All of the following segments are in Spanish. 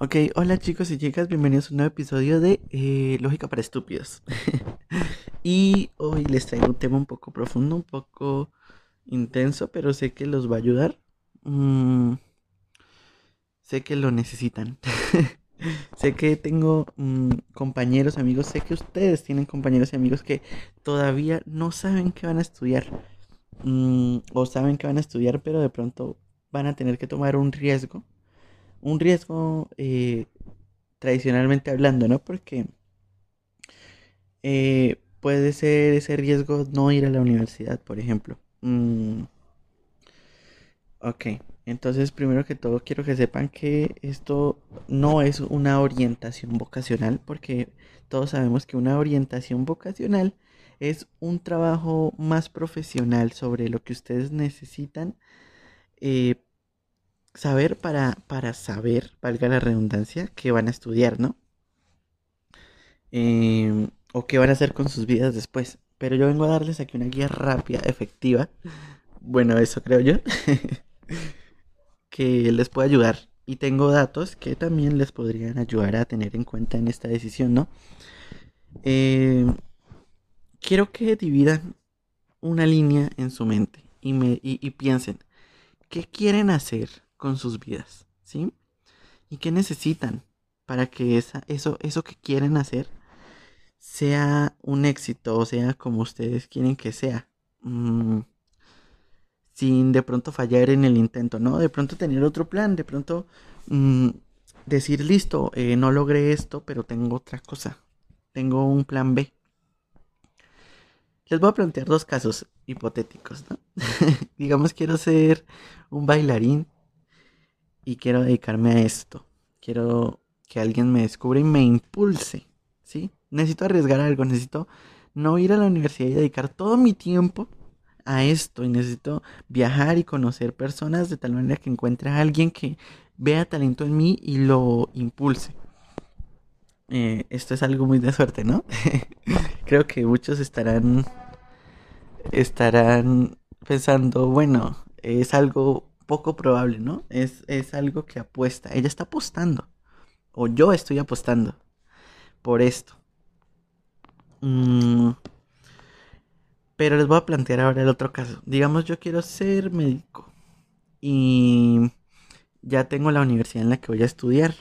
Ok, hola chicos y chicas, bienvenidos a un nuevo episodio de eh, Lógica para Estúpidos. y hoy les traigo un tema un poco profundo, un poco intenso, pero sé que los va a ayudar. Mm, sé que lo necesitan. sé que tengo mm, compañeros, amigos, sé que ustedes tienen compañeros y amigos que todavía no saben qué van a estudiar. Mm, o saben que van a estudiar, pero de pronto van a tener que tomar un riesgo un riesgo eh, tradicionalmente hablando, ¿no? Porque eh, puede ser ese riesgo no ir a la universidad, por ejemplo. Mm, ok, entonces primero que todo quiero que sepan que esto no es una orientación vocacional, porque todos sabemos que una orientación vocacional es un trabajo más profesional sobre lo que ustedes necesitan eh, saber para, para saber, valga la redundancia, qué van a estudiar, ¿no? Em, o qué van a hacer con sus vidas después. Pero yo vengo a darles aquí una guía rápida, efectiva. Bueno, eso creo yo. que les puede ayudar. Y tengo datos que también les podrían ayudar a tener en cuenta en esta decisión, ¿no? Em, quiero que dividan una línea en su mente y, me, y piensen, ¿qué quieren hacer con sus vidas, ¿sí? ¿Y qué necesitan para que esa, eso, eso que quieren hacer sea un éxito o sea como ustedes quieren que sea? Mm, sin de pronto fallar en el intento, ¿no? De pronto tener otro plan, de pronto mm, decir, listo, eh, no logré esto, pero tengo otra cosa, tengo un plan B. Les voy a plantear dos casos hipotéticos, ¿no? Digamos, quiero ser un bailarín y quiero dedicarme a esto. Quiero que alguien me descubra y me impulse, ¿sí? Necesito arriesgar algo, necesito no ir a la universidad y dedicar todo mi tiempo a esto y necesito viajar y conocer personas de tal manera que encuentre a alguien que vea talento en mí y lo impulse. Eh, esto es algo muy de suerte, ¿no? Creo que muchos estarán estarán pensando, bueno, es algo poco probable, ¿no? Es, algo que apuesta. Ella está apostando. O yo estoy apostando por esto. Mm, pero les voy a plantear ahora el otro caso. Digamos, yo quiero ser médico. Y ya tengo la universidad en la que voy a estudiar.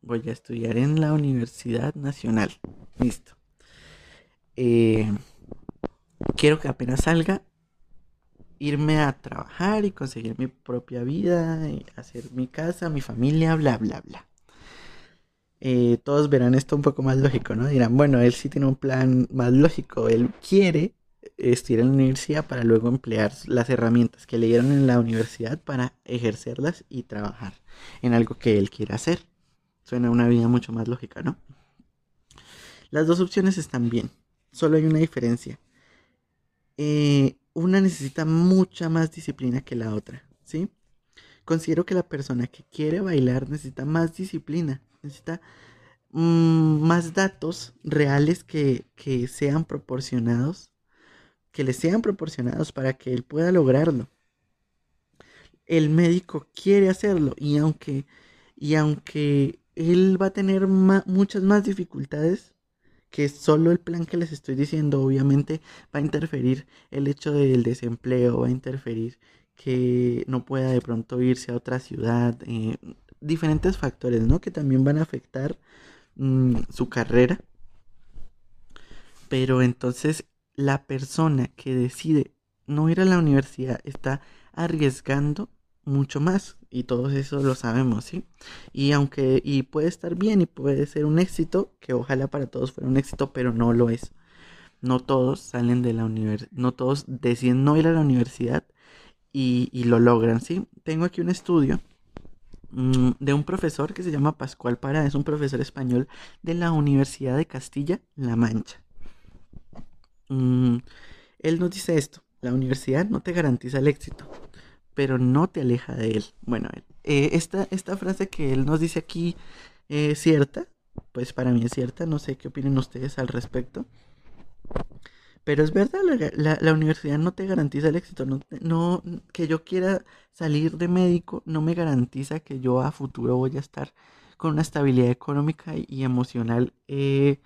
Voy a estudiar en la Universidad Nacional. Listo. Eh, quiero que apenas salga, irme a trabajar y conseguir mi propia vida, y hacer mi casa, mi familia, bla, bla, bla. Eh, todos verán esto un poco más lógico, ¿no? Dirán, bueno, él sí tiene un plan más lógico, él quiere estudiar en la universidad para luego emplear las herramientas que le dieron en la universidad para ejercerlas y trabajar en algo que él quiere hacer. Suena una vida mucho más lógica, ¿no? Las dos opciones están bien, solo hay una diferencia. Eh, una necesita mucha más disciplina que la otra, ¿sí? Considero que la persona que quiere bailar necesita más disciplina, necesita mm, más datos reales que, que sean proporcionados, que le sean proporcionados para que él pueda lograrlo. El médico quiere hacerlo y aunque, y aunque él va a tener muchas más dificultades, que solo el plan que les estoy diciendo obviamente va a interferir el hecho del desempleo, va a interferir que no pueda de pronto irse a otra ciudad, eh, diferentes factores, ¿no? Que también van a afectar mm, su carrera. Pero entonces la persona que decide no ir a la universidad está arriesgando mucho más y todos eso lo sabemos, ¿sí? Y aunque y puede estar bien y puede ser un éxito, que ojalá para todos fuera un éxito, pero no lo es. No todos salen de la universidad, no todos deciden no ir a la universidad y, y lo logran, ¿sí? Tengo aquí un estudio mm, de un profesor que se llama Pascual Pará, es un profesor español de la Universidad de Castilla-La Mancha. Mm, él nos dice esto, la universidad no te garantiza el éxito, pero no te aleja de él. Bueno, eh, esta, esta frase que él nos dice aquí es cierta, pues para mí es cierta, no sé qué opinan ustedes al respecto. Pero es verdad, la, universidad no te garantiza el éxito. No, que yo quiera salir de médico no me garantiza que yo a futuro voy a estar con una estabilidad económica y emocional eh,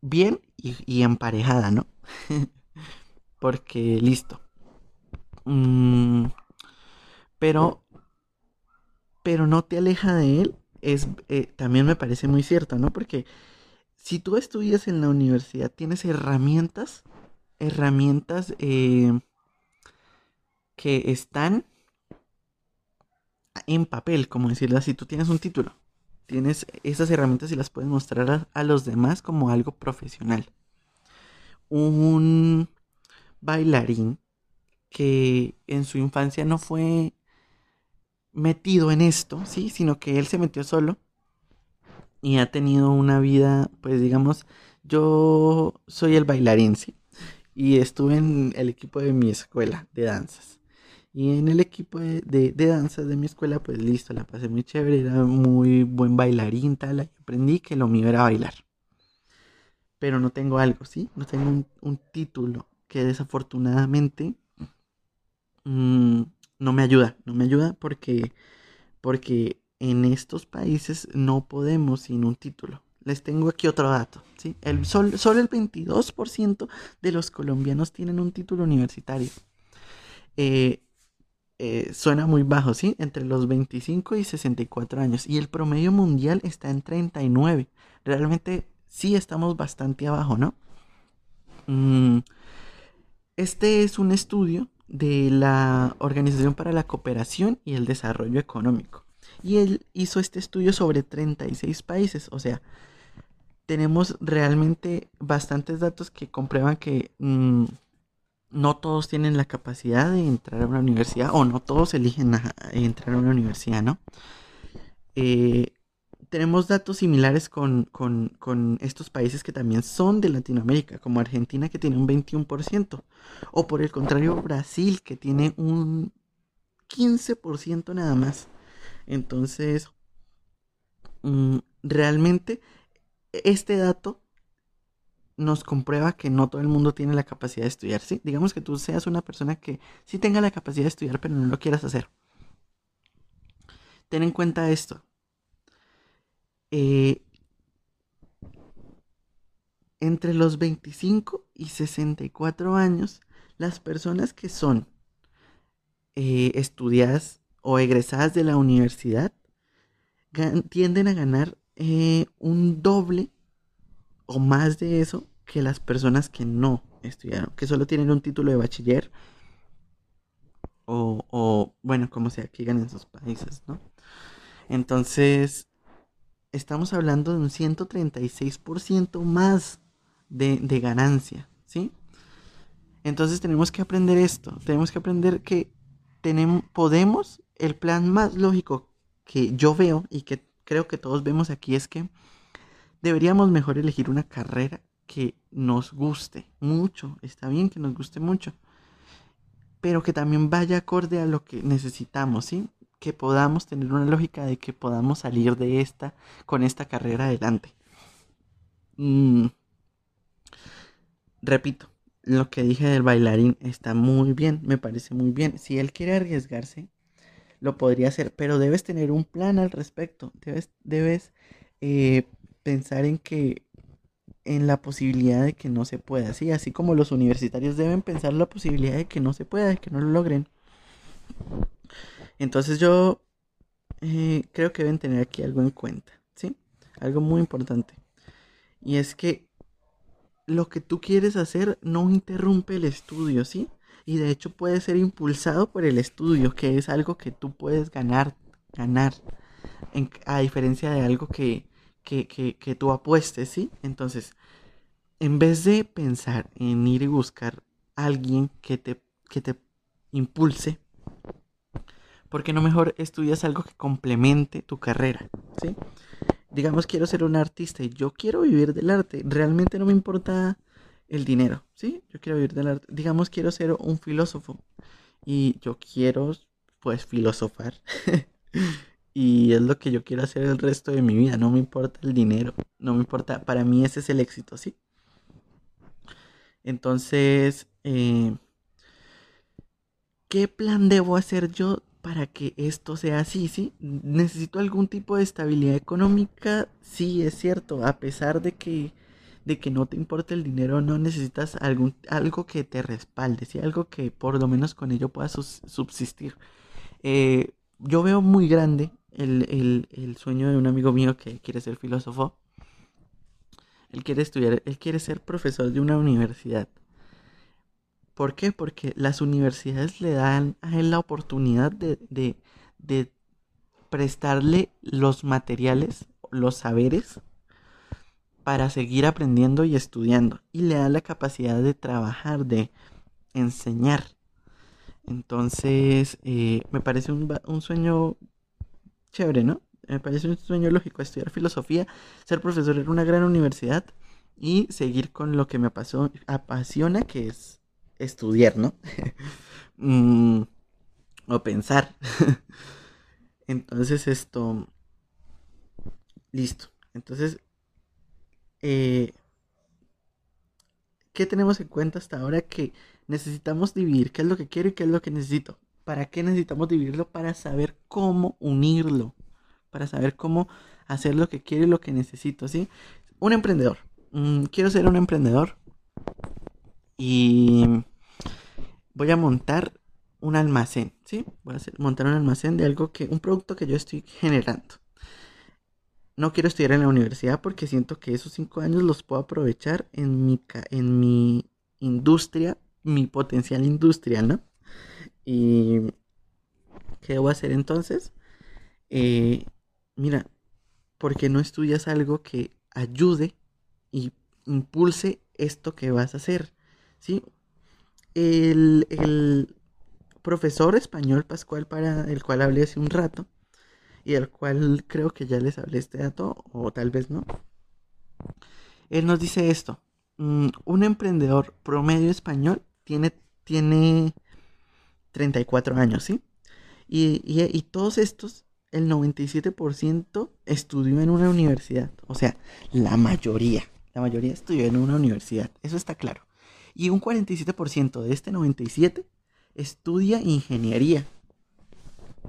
bien y, emparejada, ¿no? Porque listo. Mm, pero, pero no te aleja de él, es, eh, también me parece muy cierto, ¿no? Porque si tú estudias en la universidad, tienes herramientas, herramientas eh, que están en papel, como decirlo así, tú tienes un título, tienes esas herramientas y las puedes mostrar a, los demás como algo profesional. Un bailarín que en su infancia no fue metido en esto, sí, sino que él se metió solo y ha tenido una vida, pues digamos, yo soy el bailarín, sí, y estuve en el equipo de mi escuela de danzas. Y en el equipo de, de, danzas de mi escuela, pues listo, la pasé muy chévere, era muy buen bailarín, tal, y aprendí que lo mío era bailar. Pero no tengo algo, ¿sí? No tengo un, título que desafortunadamente mm, no me ayuda, no me ayuda porque, porque en estos países no podemos sin un título. Les tengo aquí otro dato, ¿sí? El, solo el 22% de los colombianos tienen un título universitario. Eh, eh, suena muy bajo, ¿sí? Entre los 25 y 64 años. Y el promedio mundial está en 39. Realmente sí estamos bastante abajo, ¿no? Mm, este es un estudio de la Organización para la Cooperación y el Desarrollo Económico. Y él hizo este estudio sobre 36 países. O sea, tenemos realmente bastantes datos que comprueban que... Mm, no todos tienen la capacidad de entrar a una universidad o no todos eligen entrar a una universidad, ¿no? Eh, tenemos datos similares con, estos países que también son de Latinoamérica, como Argentina que tiene un 21%, o por el contrario Brasil que tiene un 15% nada más. Entonces, mm, realmente este dato nos comprueba que no todo el mundo tiene la capacidad de estudiar, ¿sí? Digamos que tú seas una persona que sí tenga la capacidad de estudiar, pero no lo quieras hacer. Ten en cuenta esto. Eh, entre los 25 y 64 años, las personas que son eh, estudiadas o egresadas de la universidad tienden a ganar eh, un doble o más de eso que las personas que no estudiaron, que solo tienen un título de bachiller o, bueno, como sea que en sus países, ¿no? Entonces, estamos hablando de un 136% más de, de ganancia, ¿sí? Entonces tenemos que aprender esto, tenemos que aprender que tenemos, podemos, el plan más lógico que yo veo y que creo que todos vemos aquí es que deberíamos mejor elegir una carrera que nos guste mucho. Está bien que nos guste mucho. Pero que también vaya acorde a lo que necesitamos, ¿sí? Que podamos tener una lógica de que podamos salir de esta, con esta carrera adelante. Mm. Repito, lo que dije del bailarín está muy bien, me parece muy bien. Si él quiere arriesgarse, lo podría hacer, pero debes tener un plan al respecto. Debes, debes eh, pensar en que en la posibilidad de que no se pueda, ¿sí? Así como los universitarios deben pensar la posibilidad de que no se pueda, de que no lo logren. Entonces yo eh, creo que deben tener aquí algo en cuenta, ¿sí? Algo muy importante. Y es que lo que tú quieres hacer no interrumpe el estudio, ¿sí? Y de hecho puede ser impulsado por el estudio, que es algo que tú puedes ganar, ganar, a diferencia de algo que, que, tú apuestes, ¿sí? Entonces, en vez de pensar en ir y buscar a alguien que te, que te impulse, ¿por qué no mejor estudias algo que complemente tu carrera? ¿sí? Digamos, quiero ser un artista y yo quiero vivir del arte. Realmente no me importa el dinero, ¿sí? Yo quiero vivir del arte. Digamos, quiero ser un filósofo y yo quiero, pues, filosofar. y es lo que yo quiero hacer el resto de mi vida. No me importa el dinero, no me importa, para mí ese es el éxito, ¿sí? Entonces, eh, ¿qué plan debo hacer yo para que esto sea así, ¿sí? Necesito algún tipo de estabilidad económica, sí, es cierto, a pesar de que, de que no te importe el dinero, no necesitas algún, algo que te respalde, ¿sí? Algo que por lo menos con ello puedas subsistir. Eh, yo veo muy grande el, el sueño de un amigo mío que quiere ser filósofo. Él quiere estudiar, él quiere ser profesor de una universidad. ¿Por qué? Porque las universidades le dan a él la oportunidad de, prestarle los materiales, los saberes, para seguir aprendiendo y estudiando. Y le da la capacidad de trabajar, de enseñar. Entonces, eh, me parece un, un, sueño chévere, ¿no? Me parece un sueño lógico estudiar filosofía, ser profesor en una gran universidad y seguir con lo que me apasiona, que es estudiar, ¿no? Mm, o pensar. Entonces esto... Listo. Entonces... Eh, ¿Qué tenemos en cuenta hasta ahora? Que necesitamos dividir qué es lo que quiero y qué es lo que necesito. ¿Para qué necesitamos dividirlo? Para saber cómo unirlo. Para saber cómo hacer lo que quiero y lo que necesito, ¿sí? Un emprendedor. Mm, quiero ser un emprendedor. Y voy a montar un almacén, ¿sí? Voy a montar un almacén de algo que, un producto que yo estoy generando. No quiero estudiar en la universidad porque siento que esos cinco años los puedo aprovechar en mi, en mi industria, mi potencial industrial, ¿no? Y ¿qué debo hacer entonces? Eh, mira, porque no estudias algo que ayude y impulse esto que vas a hacer, ¿sí? El, profesor español Pascual para el cual hablé hace un rato y el cual creo que ya les hablé este dato o tal vez no. Él nos dice esto, mm, un emprendedor promedio español tiene, tiene 34 años, ¿sí? Y, y todos estos, el 97% estudió en una universidad, o sea, la mayoría, la mayoría estudió en una universidad, eso está claro. Y un 47% de este 97% estudia ingeniería.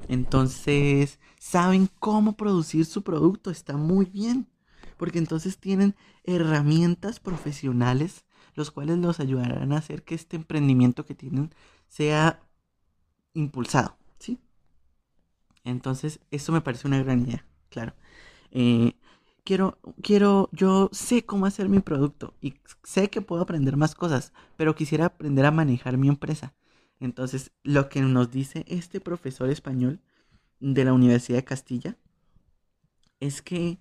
Entonces, saben cómo producir su producto, está muy bien. Porque entonces tienen herramientas profesionales, los cuales los ayudarán a hacer que este emprendimiento que tienen sea impulsado. ¿sí? Entonces, eso me parece una gran idea, claro. Eh, quiero, quiero, yo sé cómo hacer mi producto y sé que puedo aprender más cosas, pero quisiera aprender a manejar mi empresa. Entonces, lo que nos dice este profesor español de la Universidad de Castilla es que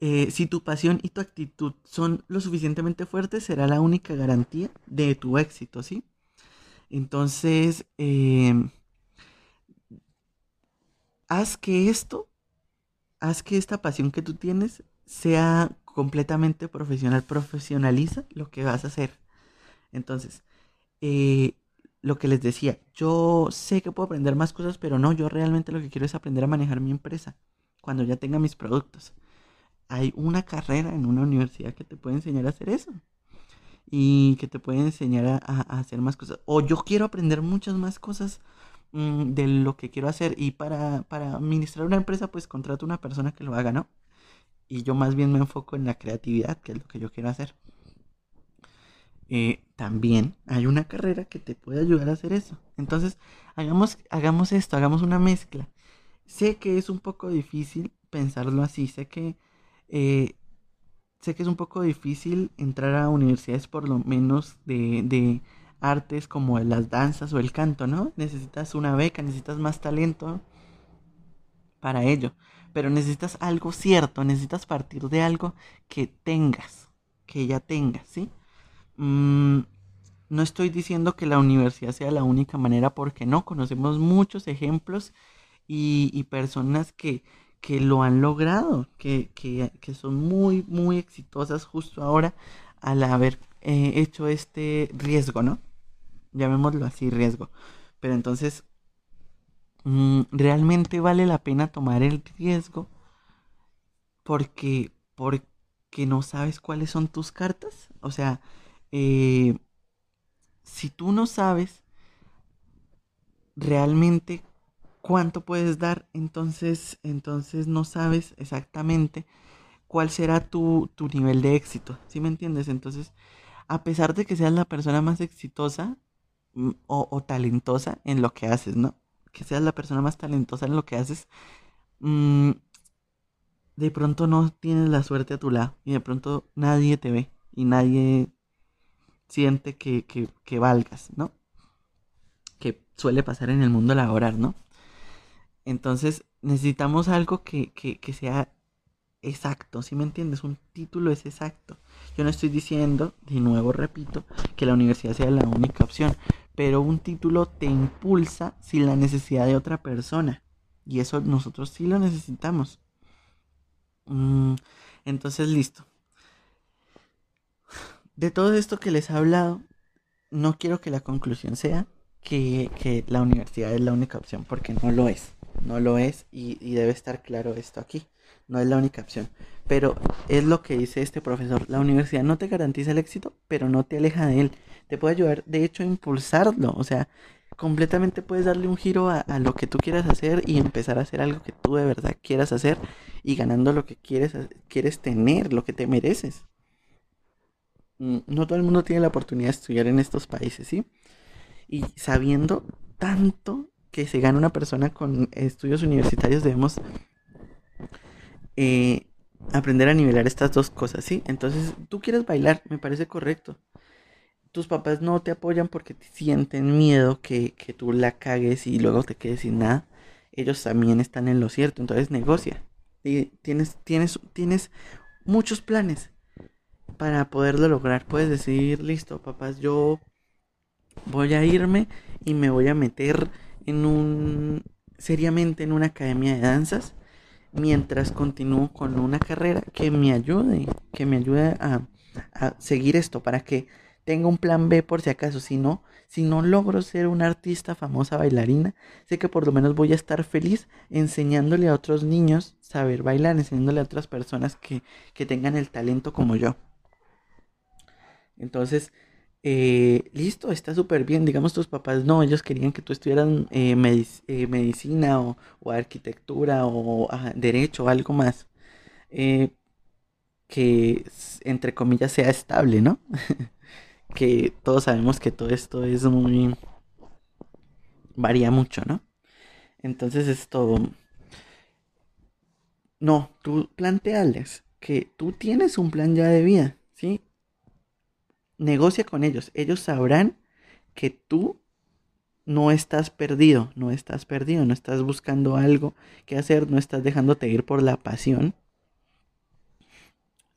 eh, si tu pasión y tu actitud son lo suficientemente fuertes, será la única garantía de tu éxito, ¿sí? Entonces, em, haz que esto, haz que esta pasión que tú tienes sea completamente profesional, profesionaliza lo que vas a hacer. Entonces, eh, lo que les decía, yo sé que puedo aprender más cosas, pero no, yo realmente lo que quiero es aprender a manejar mi empresa cuando ya tenga mis productos. Hay una carrera en una universidad que te puede enseñar a hacer eso y que te puede enseñar a, hacer más cosas. O yo quiero aprender muchas más cosas mm, de lo que quiero hacer y para, para administrar una empresa, pues contrato una persona que lo haga, ¿no? Y yo más bien me enfoco en la creatividad, que es lo que yo quiero hacer. Eh, también hay una carrera que te puede ayudar a hacer eso. Entonces, hagamos, hagamos esto, hagamos una mezcla. Sé que es un poco difícil pensarlo así, sé que, eh, sé que es un poco difícil entrar a universidades por lo menos de, de artes como las danzas o el canto, ¿no? Necesitas una beca, necesitas más talento para ello pero necesitas algo cierto, necesitas partir de algo que tengas, que ya tengas, ¿sí? Mm, no estoy diciendo que la universidad sea la única manera porque no, conocemos muchos ejemplos y, personas que, que, lo han logrado, que, que, son muy, muy exitosas justo ahora al haber eh, hecho este riesgo, ¿no? Llamémoslo así, riesgo. Pero entonces realmente vale la pena tomar el riesgo porque, porque no sabes cuáles son tus cartas. O sea, eh, si tú no sabes realmente cuánto puedes dar, entonces, entonces no sabes exactamente cuál será tu, tu nivel de éxito. ¿Sí me entiendes? Entonces, a pesar de que seas la persona más exitosa mm, o, talentosa en lo que haces, ¿no? Que seas la persona más talentosa en lo que haces, mmm, de pronto no tienes la suerte a tu lado y de pronto nadie te ve y nadie siente que, que, valgas, ¿no? Que suele pasar en el mundo laboral, ¿no? Entonces necesitamos algo que, que, sea exacto, ¿sí me entiendes? Un título es exacto. Yo no estoy diciendo, de nuevo repito, que la universidad sea la única opción, pero un título te impulsa sin la necesidad de otra persona. Y eso nosotros sí lo necesitamos. Mm, entonces, listo. De todo esto que les he hablado, no quiero que la conclusión sea que, la universidad es la única opción, porque no lo es. No lo es y, debe estar claro esto aquí. No es la única opción. Pero es lo que dice este profesor. La universidad no te garantiza el éxito, pero no te aleja de él. Te puede ayudar, de hecho, a impulsarlo. O sea, completamente puedes darle un giro a, lo que tú quieras hacer y empezar a hacer algo que tú de verdad quieras hacer y ganando lo que quieres, quieres tener, lo que te mereces. Mm, no todo el mundo tiene la oportunidad de estudiar en estos países, ¿sí? Y sabiendo tanto que se gana una persona con estudios universitarios, debemos eh, aprender a nivelar estas dos cosas, ¿sí? Entonces, tú quieres bailar, me parece correcto tus papás no te apoyan porque te sienten miedo que, tú la cagues y luego te quedes sin nada, ellos también están en lo cierto, entonces negocia. Y tienes, tienes, tienes muchos planes para poderlo lograr. Puedes decir, listo, papás, yo voy a irme y me voy a meter en un seriamente en una academia de danzas mientras continúo con una carrera que me ayude, que me ayude a, a seguir esto para que tengo un plan B por si acaso. Si no, si no logro ser una artista famosa bailarina, sé que por lo menos voy a estar feliz enseñándole a otros niños saber bailar, enseñándole a otras personas que, tengan el talento como yo. Entonces, eh, listo, está súper bien. Digamos, tus papás no, ellos querían que tú estudiaras eh, eh, medicina o, arquitectura o derecho o algo más. que, entre comillas, sea estable, ¿no? que todos sabemos que todo esto es muy... varía mucho, ¿no? Entonces esto... No, tú planteales que tú tienes un plan ya de vida, ¿sí? Negocia con ellos. Ellos sabrán que tú no estás perdido, no estás perdido, no estás buscando algo que hacer, no estás dejándote ir por la pasión,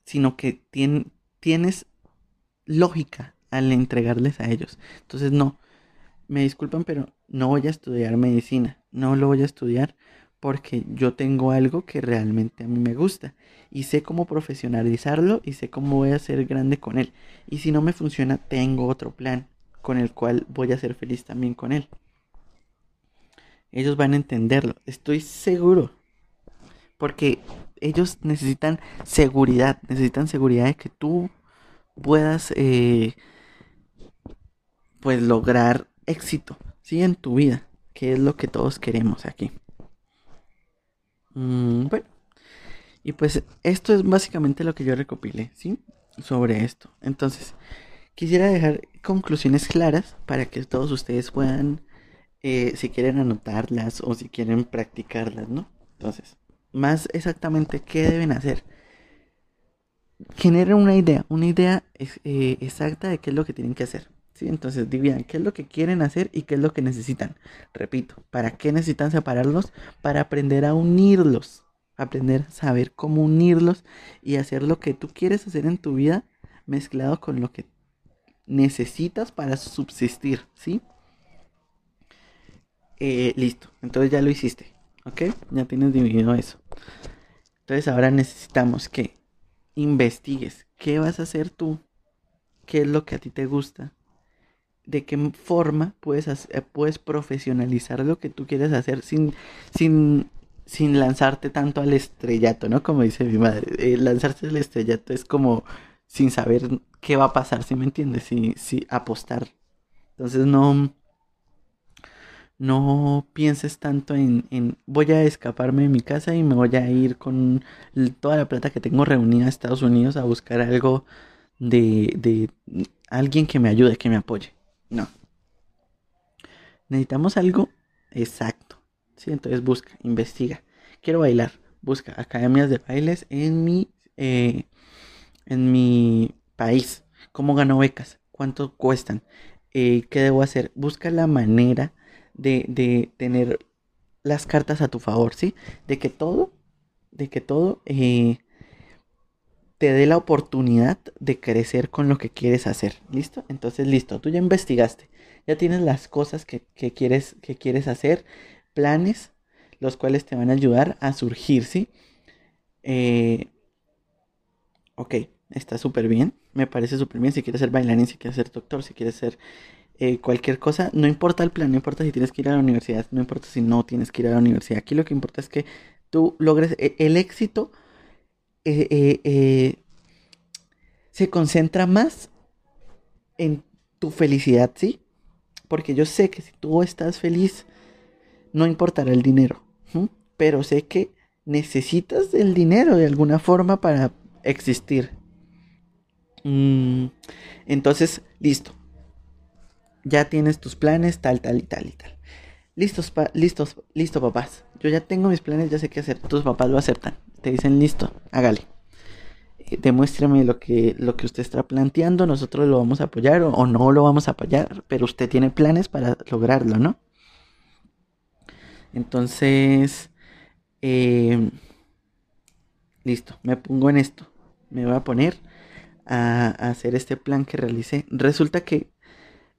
sino que tienes lógica al entregarles a ellos. Entonces, no, me disculpan, pero no voy a estudiar medicina, no lo voy a estudiar porque yo tengo algo que realmente a mí me gusta y sé cómo profesionalizarlo y sé cómo voy a ser grande con él. Y si no me funciona, tengo otro plan con el cual voy a ser feliz también con él. Ellos van a entenderlo, estoy seguro. Porque ellos necesitan seguridad, necesitan seguridad de que tú puedas eh, pues lograr éxito, ¿sí? En tu vida, que es lo que todos queremos aquí. Mm, bueno, y pues esto es básicamente lo que yo recopilé, ¿sí? Sobre esto. Entonces, quisiera dejar conclusiones claras para que todos ustedes puedan, eh, si quieren anotarlas o si quieren practicarlas, ¿no? Entonces, más exactamente, ¿qué deben hacer? Generen una idea, una idea eh, exacta de qué es lo que tienen que hacer. Entonces dividan qué es lo que quieren hacer y qué es lo que necesitan. Repito, ¿para qué necesitan separarlos? Para aprender a unirlos, aprender a saber cómo unirlos y hacer lo que tú quieres hacer en tu vida mezclado con lo que necesitas para subsistir, ¿sí? Eh, listo, entonces ya lo hiciste, ¿ok? Ya tienes dividido eso. Entonces ahora necesitamos que investigues qué vas a hacer tú, qué es lo que a ti te gusta, de qué forma puedes, eh, puedes profesionalizar lo que tú quieres hacer sin, sin, sin lanzarte tanto al estrellato, ¿no? Como dice mi madre, eh, lanzarse al estrellato es como sin saber qué va a pasar, ¿sí me entiendes? Si, si apostar. Entonces no, no pienses tanto en, en, voy a escaparme de mi casa y me voy a ir con toda la plata que tengo reunida a Estados Unidos a buscar algo de, de alguien que me ayude, que me apoye. No. Necesitamos algo exacto. ¿sí? Entonces busca, investiga. Quiero bailar. Busca academias de bailes en mi, eh, en mi país. ¿Cómo gano becas? ¿Cuánto cuestan? Eh, ¿Qué debo hacer? Busca la manera de, de, tener las cartas a tu favor, ¿sí? De que todo, de que todo eh, te dé la oportunidad de crecer con lo que quieres hacer. ¿Listo? Entonces, listo, tú ya investigaste, ya tienes las cosas que, quieres, que quieres hacer, planes, los cuales te van a ayudar a surgir, ¿sí? Eh, ok, está súper bien, me parece súper bien. Si quieres ser bailarín, si quieres ser doctor, si quieres ser eh, cualquier cosa, no importa el plan, no importa si tienes que ir a la universidad, no importa si no tienes que ir a la universidad. Aquí lo que importa es que tú logres e, el éxito. Eh, eh, se concentra más en tu felicidad, ¿sí? Porque yo sé que si tú estás feliz, no importará el dinero, pero sé que necesitas el dinero de alguna forma para existir. Mm, entonces, listo ya tienes tus planes, tal, tal y tal y tal. Listos, listos, listo papás. Yo ya tengo mis planes, ya sé qué hacer. Tus papás lo aceptan. Te dicen, listo, hágale. Eh, demuéstrame lo que, lo que usted está planteando. Nosotros lo vamos a apoyar o, no lo vamos a apoyar. Pero usted tiene planes para lograrlo, ¿no? Entonces, eh, listo, me pongo en esto. Me voy a poner a, a hacer este plan que realicé. Resulta que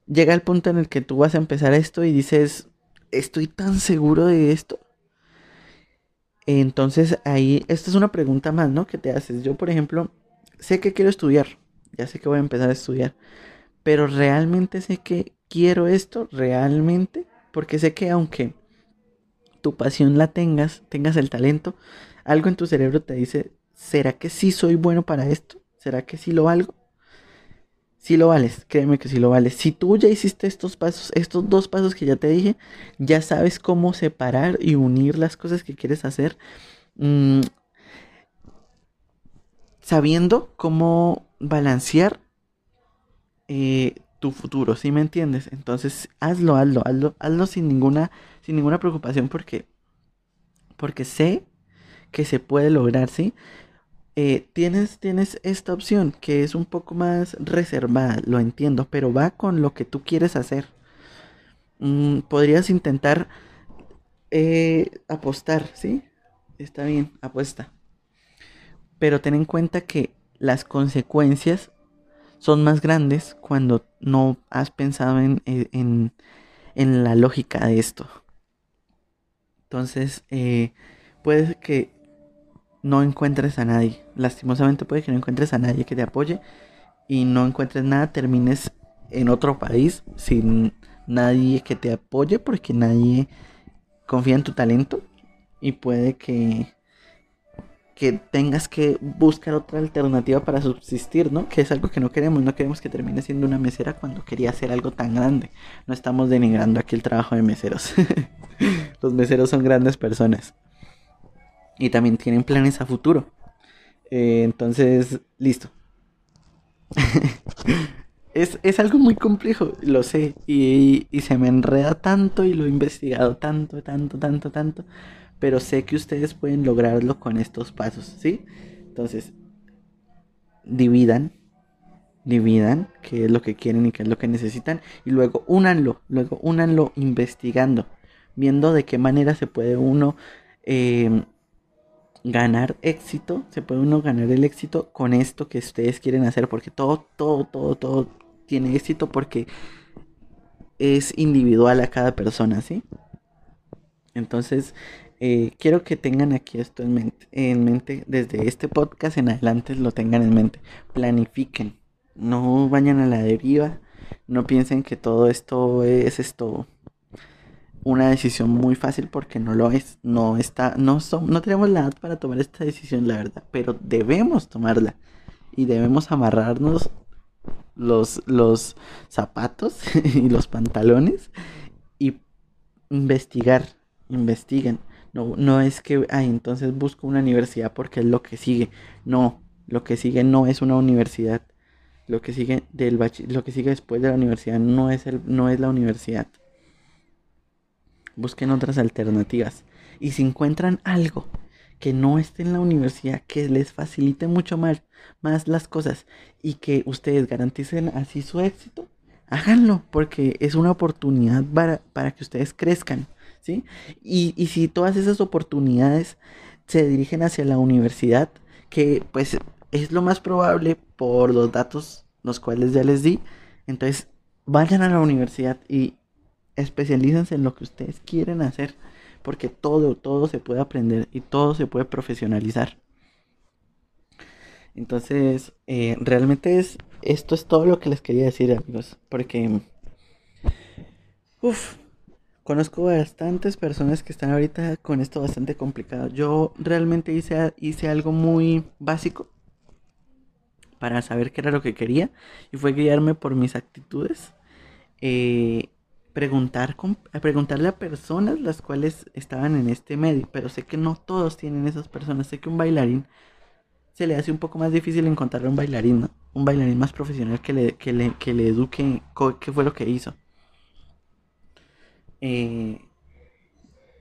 llega el punto en el que tú vas a empezar esto y dices, estoy tan seguro de esto. Entonces ahí, esta es una pregunta más, ¿no? Que te haces. Yo, por ejemplo, sé que quiero estudiar, ya sé que voy a empezar a estudiar, pero realmente sé que quiero esto, realmente, porque sé que aunque tu pasión la tengas, tengas el talento, algo en tu cerebro te dice, ¿será que sí soy bueno para esto? ¿Será que sí lo valgo? Si lo vales, créeme que si lo vales. Si tú ya hiciste estos pasos, estos dos pasos que ya te dije, ya sabes cómo separar y unir las cosas que quieres hacer, mm, sabiendo cómo balancear eh, tu futuro, ¿sí me entiendes? Entonces, hazlo, hazlo, hazlo, hazlo sin ninguna, sin ninguna preocupación porque, porque sé que se puede lograr, ¿sí? Eh, tienes, tienes esta opción que es un poco más reservada, lo entiendo, pero va con lo que tú quieres hacer. Mm, podrías intentar eh, apostar, ¿sí? Está bien, apuesta. Pero ten en cuenta que las consecuencias son más grandes cuando no has pensado en, eh, en, la lógica de esto. Entonces, puede que no encuentres a nadie. Lastimosamente puede que no encuentres a nadie que te apoye y no encuentres nada, termines en otro país sin nadie que te apoye porque nadie confía en tu talento y puede que que tengas que buscar otra alternativa para subsistir, ¿no? Que es algo que no queremos, no queremos que termine siendo una mesera cuando quería hacer algo tan grande. No estamos denigrando aquí el trabajo de meseros. Los meseros son grandes personas y también tienen planes a futuro. Eh, entonces, listo. es, algo muy complejo, lo sé, y, y, se me enreda tanto y lo he investigado tanto, tanto, tanto, tanto, pero sé que ustedes pueden lograrlo con estos pasos, ¿sí? Entonces, dividan, dividan qué es lo que quieren y qué es lo que necesitan, y luego únanlo, luego únanlo investigando, viendo de qué manera se puede uno... Eh, ganar éxito, se puede uno ganar el éxito con esto que ustedes quieren hacer, porque todo, todo, todo, todo tiene éxito porque es individual a cada persona, ¿sí? Entonces, eh, quiero que tengan aquí esto en mente, en mente, desde este podcast en adelante lo tengan en mente, planifiquen, no vayan a la deriva, no piensen que todo esto es esto una decisión muy fácil porque no lo es, no está, no son, no tenemos la edad para tomar esta decisión, la verdad, pero debemos tomarla y debemos amarrarnos los, los zapatos y los pantalones y investigar, investiguen. No, no es que, ay, entonces busco una universidad porque es lo que sigue. No, lo que sigue no es una universidad. Lo que sigue del lo que sigue después de la universidad no es el, no es la universidad. Busquen otras alternativas. Y si encuentran algo que no esté en la universidad, que les facilite mucho más, más las cosas y que ustedes garanticen así su éxito, háganlo, porque es una oportunidad para, para que ustedes crezcan, ¿sí? Y, y si todas esas oportunidades se dirigen hacia la universidad, que pues es lo más probable por los datos los cuales ya les di, entonces vayan a la universidad y especialícense en lo que ustedes quieren hacer, porque todo, todo se puede aprender y todo se puede profesionalizar. Entonces, eh, realmente es, esto es todo lo que les quería decir, amigos, porque, uff, conozco bastantes personas que están ahorita con esto bastante complicado. Yo realmente hice, hice algo muy básico para saber qué era lo que quería y fue guiarme por mis actitudes. Eh, preguntar, preguntarle a personas las cuales estaban en este medio, pero sé que no todos tienen esas personas. Sé que un bailarín se le hace un poco más difícil encontrar un bailarín, un bailarín más profesional que le, que le, que le eduque qué fue lo que hizo. Eh,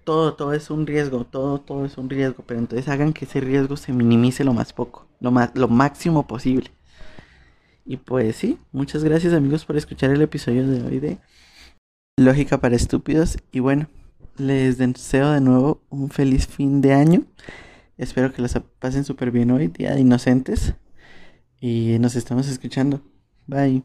todo, todo es un riesgo, todo, todo es un riesgo, pero entonces hagan que ese riesgo se minimice lo más poco, lo, más, lo máximo posible. Y pues sí, muchas gracias amigos por escuchar el episodio de hoy de Lógica para Estúpidos. Y bueno, les deseo de nuevo un feliz fin de año. Espero que los pasen súper bien hoy, Día de Inocentes. Y nos estamos escuchando. Bye.